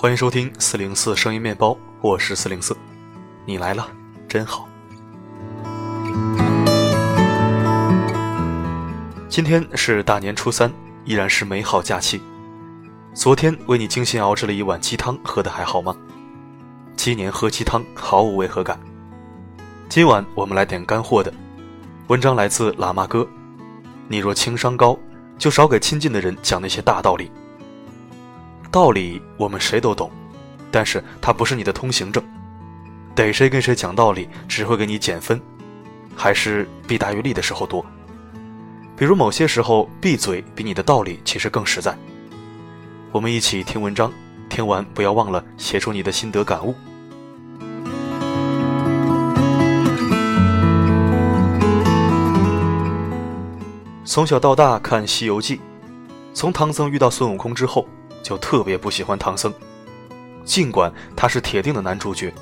欢迎收听四零四声音面包，我是四零四，你来了，真好。今天是大年初三，依然是美好假期。昨天为你精心熬制了一碗鸡汤，喝的还好吗？鸡年喝鸡汤毫无违和感。今晚我们来点干货的，文章来自喇嘛哥。你若情商高，就少给亲近的人讲那些大道理。道理我们谁都懂，但是它不是你的通行证。逮谁跟谁讲道理，只会给你减分，还是弊大于利的时候多。比如某些时候，闭嘴比你的道理其实更实在。我们一起听文章，听完不要忘了写出你的心得感悟。从小到大看《西游记》，从唐僧遇到孙悟空之后，就特别不喜欢唐僧。尽管他是铁定的男主角，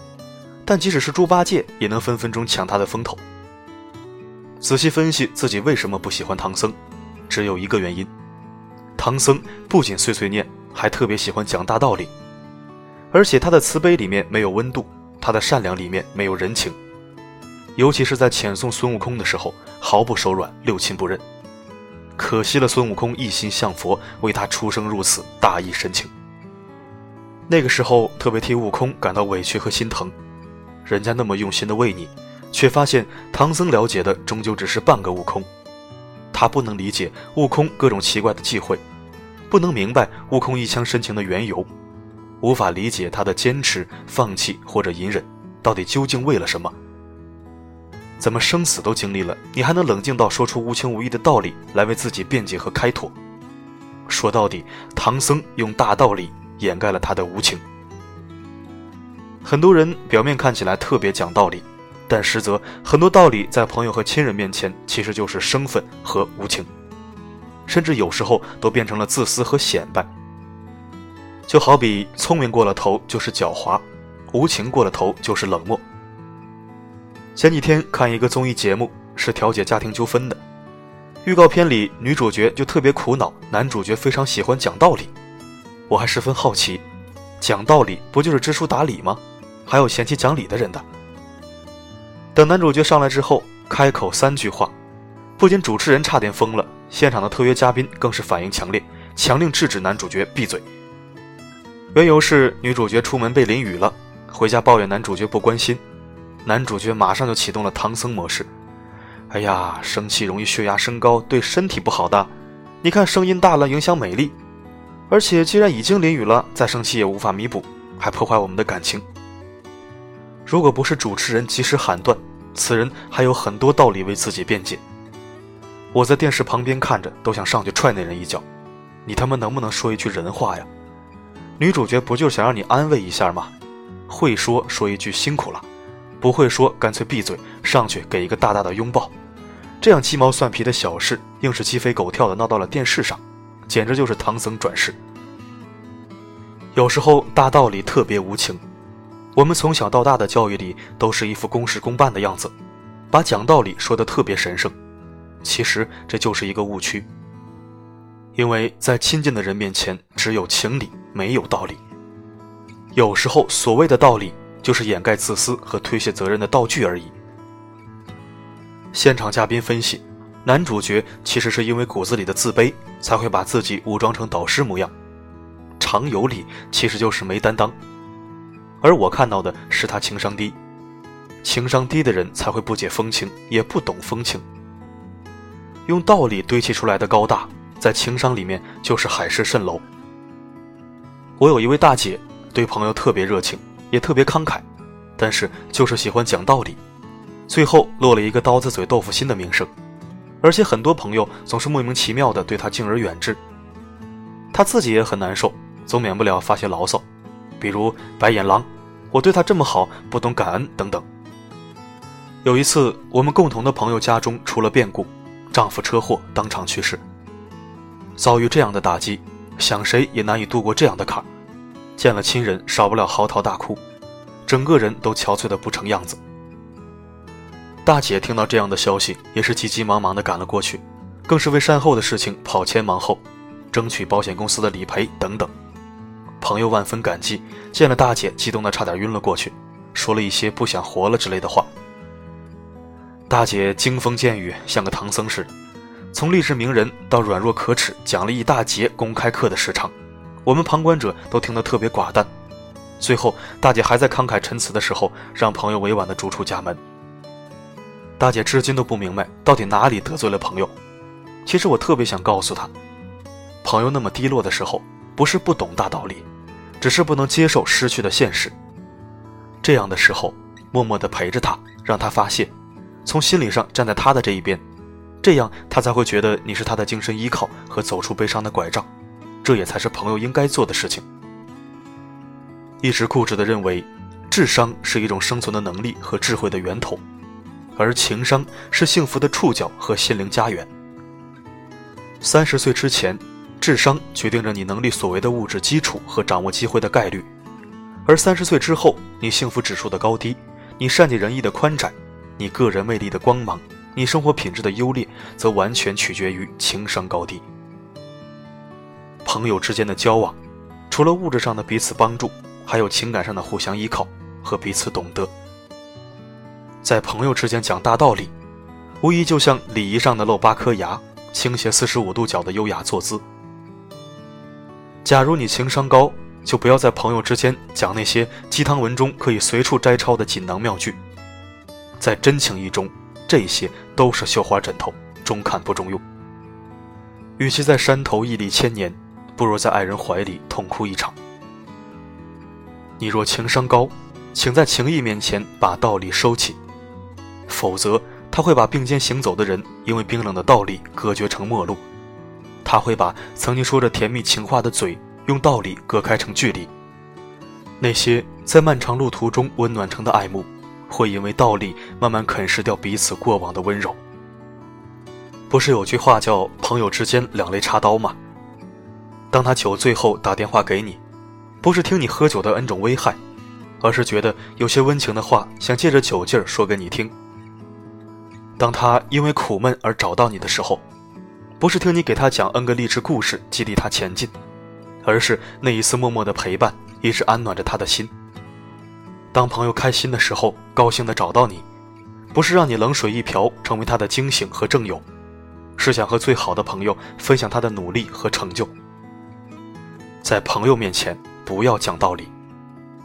但即使是猪八戒也能分分钟抢他的风头。仔细分析自己为什么不喜欢唐僧，只有一个原因：唐僧不仅碎碎念，还特别喜欢讲大道理，而且他的慈悲里面没有温度，他的善良里面没有人情，尤其是在遣送孙悟空的时候，毫不手软，六亲不认。可惜了孙悟空一心向佛，为他出生入死，大义深情。那个时候特别替悟空感到委屈和心疼，人家那么用心的为你。却发现唐僧了解的终究只是半个悟空，他不能理解悟空各种奇怪的忌讳，不能明白悟空一腔深情的缘由，无法理解他的坚持、放弃或者隐忍，到底究竟为了什么？怎么生死都经历了，你还能冷静到说出无情无义的道理来为自己辩解和开脱？说到底，唐僧用大道理掩盖了他的无情。很多人表面看起来特别讲道理。但实则很多道理在朋友和亲人面前，其实就是生分和无情，甚至有时候都变成了自私和显摆。就好比聪明过了头就是狡猾，无情过了头就是冷漠。前几天看一个综艺节目，是调解家庭纠纷的，预告片里女主角就特别苦恼，男主角非常喜欢讲道理。我还十分好奇，讲道理不就是知书达理吗？还有嫌弃讲理的人的。等男主角上来之后，开口三句话，不仅主持人差点疯了，现场的特约嘉宾更是反应强烈，强令制止男主角闭嘴。缘由是女主角出门被淋雨了，回家抱怨男主角不关心，男主角马上就启动了唐僧模式。哎呀，生气容易血压升高，对身体不好的。你看声音大了影响美丽，而且既然已经淋雨了，再生气也无法弥补，还破坏我们的感情。如果不是主持人及时喊断。此人还有很多道理为自己辩解。我在电视旁边看着，都想上去踹那人一脚。你他妈能不能说一句人话呀？女主角不就想让你安慰一下吗？会说说一句辛苦了，不会说干脆闭嘴，上去给一个大大的拥抱。这样鸡毛蒜皮的小事，硬是鸡飞狗跳的闹到了电视上，简直就是唐僧转世。有时候大道理特别无情。我们从小到大的教育里都是一副公事公办的样子，把讲道理说得特别神圣，其实这就是一个误区。因为在亲近的人面前，只有情理，没有道理。有时候所谓的道理，就是掩盖自私和推卸责任的道具而已。现场嘉宾分析，男主角其实是因为骨子里的自卑，才会把自己武装成导师模样。常有理，其实就是没担当。而我看到的是他情商低，情商低的人才会不解风情，也不懂风情。用道理堆砌出来的高大，在情商里面就是海市蜃楼。我有一位大姐，对朋友特别热情，也特别慷慨，但是就是喜欢讲道理，最后落了一个刀子嘴豆腐心的名声，而且很多朋友总是莫名其妙的对他敬而远之。他自己也很难受，总免不了发些牢骚。比如白眼狼，我对他这么好，不懂感恩等等。有一次，我们共同的朋友家中出了变故，丈夫车祸当场去世。遭遇这样的打击，想谁也难以度过这样的坎儿。见了亲人，少不了嚎啕大哭，整个人都憔悴的不成样子。大姐听到这样的消息，也是急急忙忙的赶了过去，更是为善后的事情跑前忙后，争取保险公司的理赔等等。朋友万分感激，见了大姐，激动的差点晕了过去，说了一些不想活了之类的话。大姐惊风见雨，像个唐僧似的，从励志名人到软弱可耻，讲了一大节公开课的时长，我们旁观者都听得特别寡淡。最后，大姐还在慷慨陈词的时候，让朋友委婉的逐出家门。大姐至今都不明白到底哪里得罪了朋友。其实我特别想告诉她，朋友那么低落的时候，不是不懂大道理，只是不能接受失去的现实。这样的时候，默默的陪着他，让他发泄。从心理上站在他的这一边，这样他才会觉得你是他的精神依靠和走出悲伤的拐杖，这也才是朋友应该做的事情。一直固执的认为，智商是一种生存的能力和智慧的源头，而情商是幸福的触角和心灵家园。三十岁之前，智商决定着你能力所为的物质基础和掌握机会的概率，而三十岁之后，你幸福指数的高低，你善解人意的宽窄。你个人魅力的光芒，你生活品质的优劣，则完全取决于情商高低。朋友之间的交往，除了物质上的彼此帮助，还有情感上的互相依靠和彼此懂得。在朋友之间讲大道理，无疑就像礼仪上的露八颗牙，倾斜四十五度角的优雅坐姿。假如你情商高，就不要在朋友之间讲那些鸡汤文中可以随处摘抄的锦囊妙句。在真情意中，这些都是绣花枕头，中看不中用。与其在山头屹立千年，不如在爱人怀里痛哭一场。你若情商高，请在情义面前把道理收起，否则他会把并肩行走的人因为冰冷的道理隔绝成陌路。他会把曾经说着甜蜜情话的嘴用道理隔开成距离。那些在漫长路途中温暖成的爱慕。会因为道理慢慢啃食掉彼此过往的温柔。不是有句话叫“朋友之间两肋插刀”吗？当他酒醉后打电话给你，不是听你喝酒的 N 种危害，而是觉得有些温情的话想借着酒劲儿说给你听。当他因为苦闷而找到你的时候，不是听你给他讲 N 个励志故事激励他前进，而是那一次默默的陪伴一直安暖着他的心。当朋友开心的时候，高兴的找到你，不是让你冷水一瓢，成为他的惊醒和正友，是想和最好的朋友分享他的努力和成就。在朋友面前不要讲道理，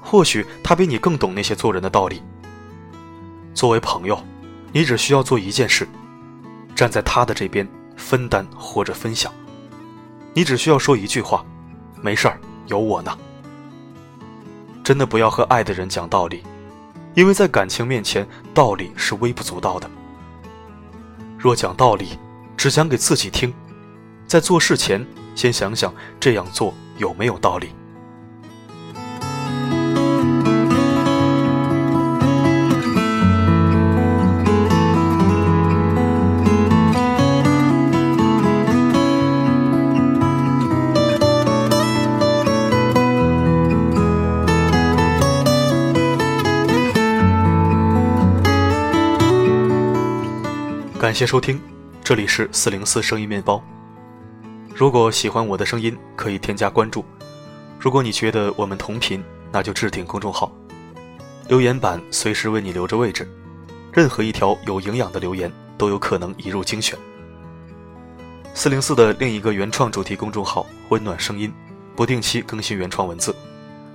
或许他比你更懂那些做人的道理。作为朋友，你只需要做一件事，站在他的这边，分担或者分享。你只需要说一句话：“没事儿，有我呢。”真的不要和爱的人讲道理，因为在感情面前，道理是微不足道的。若讲道理，只讲给自己听，在做事前先想想这样做有没有道理。感谢收听，这里是四零四声音面包。如果喜欢我的声音，可以添加关注。如果你觉得我们同频，那就置顶公众号，留言板随时为你留着位置。任何一条有营养的留言都有可能一入精选。四零四的另一个原创主题公众号“温暖声音”，不定期更新原创文字。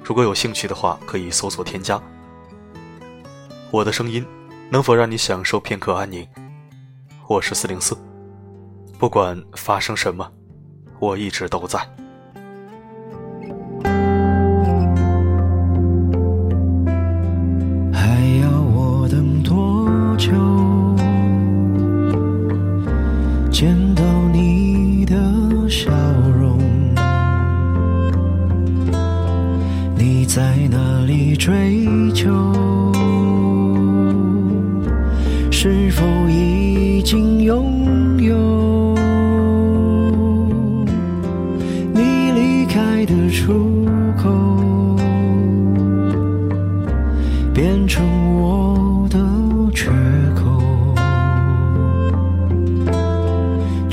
如果有兴趣的话，可以搜索添加。我的声音能否让你享受片刻安宁？我是四零四，不管发生什么，我一直都在。还要我等多久，见到你的笑容？你在哪里追求？是否已经拥有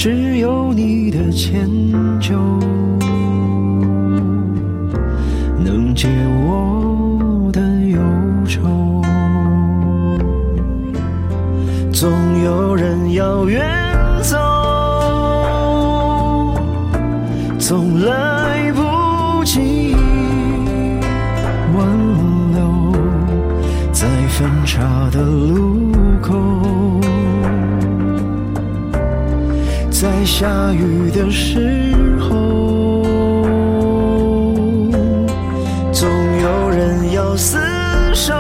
只有你的迁就能，解我的忧愁。总有人要远走，总来不及挽留，在分岔的路口，下雨的时候，总有人要厮守。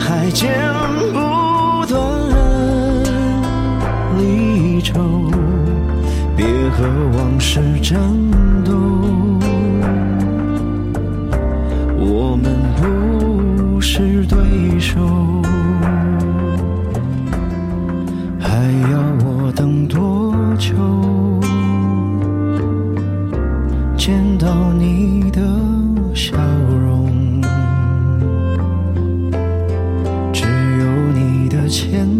还剪不断离愁，别和往事战你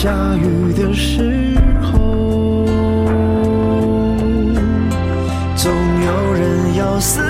下雨的时候，总有人要厮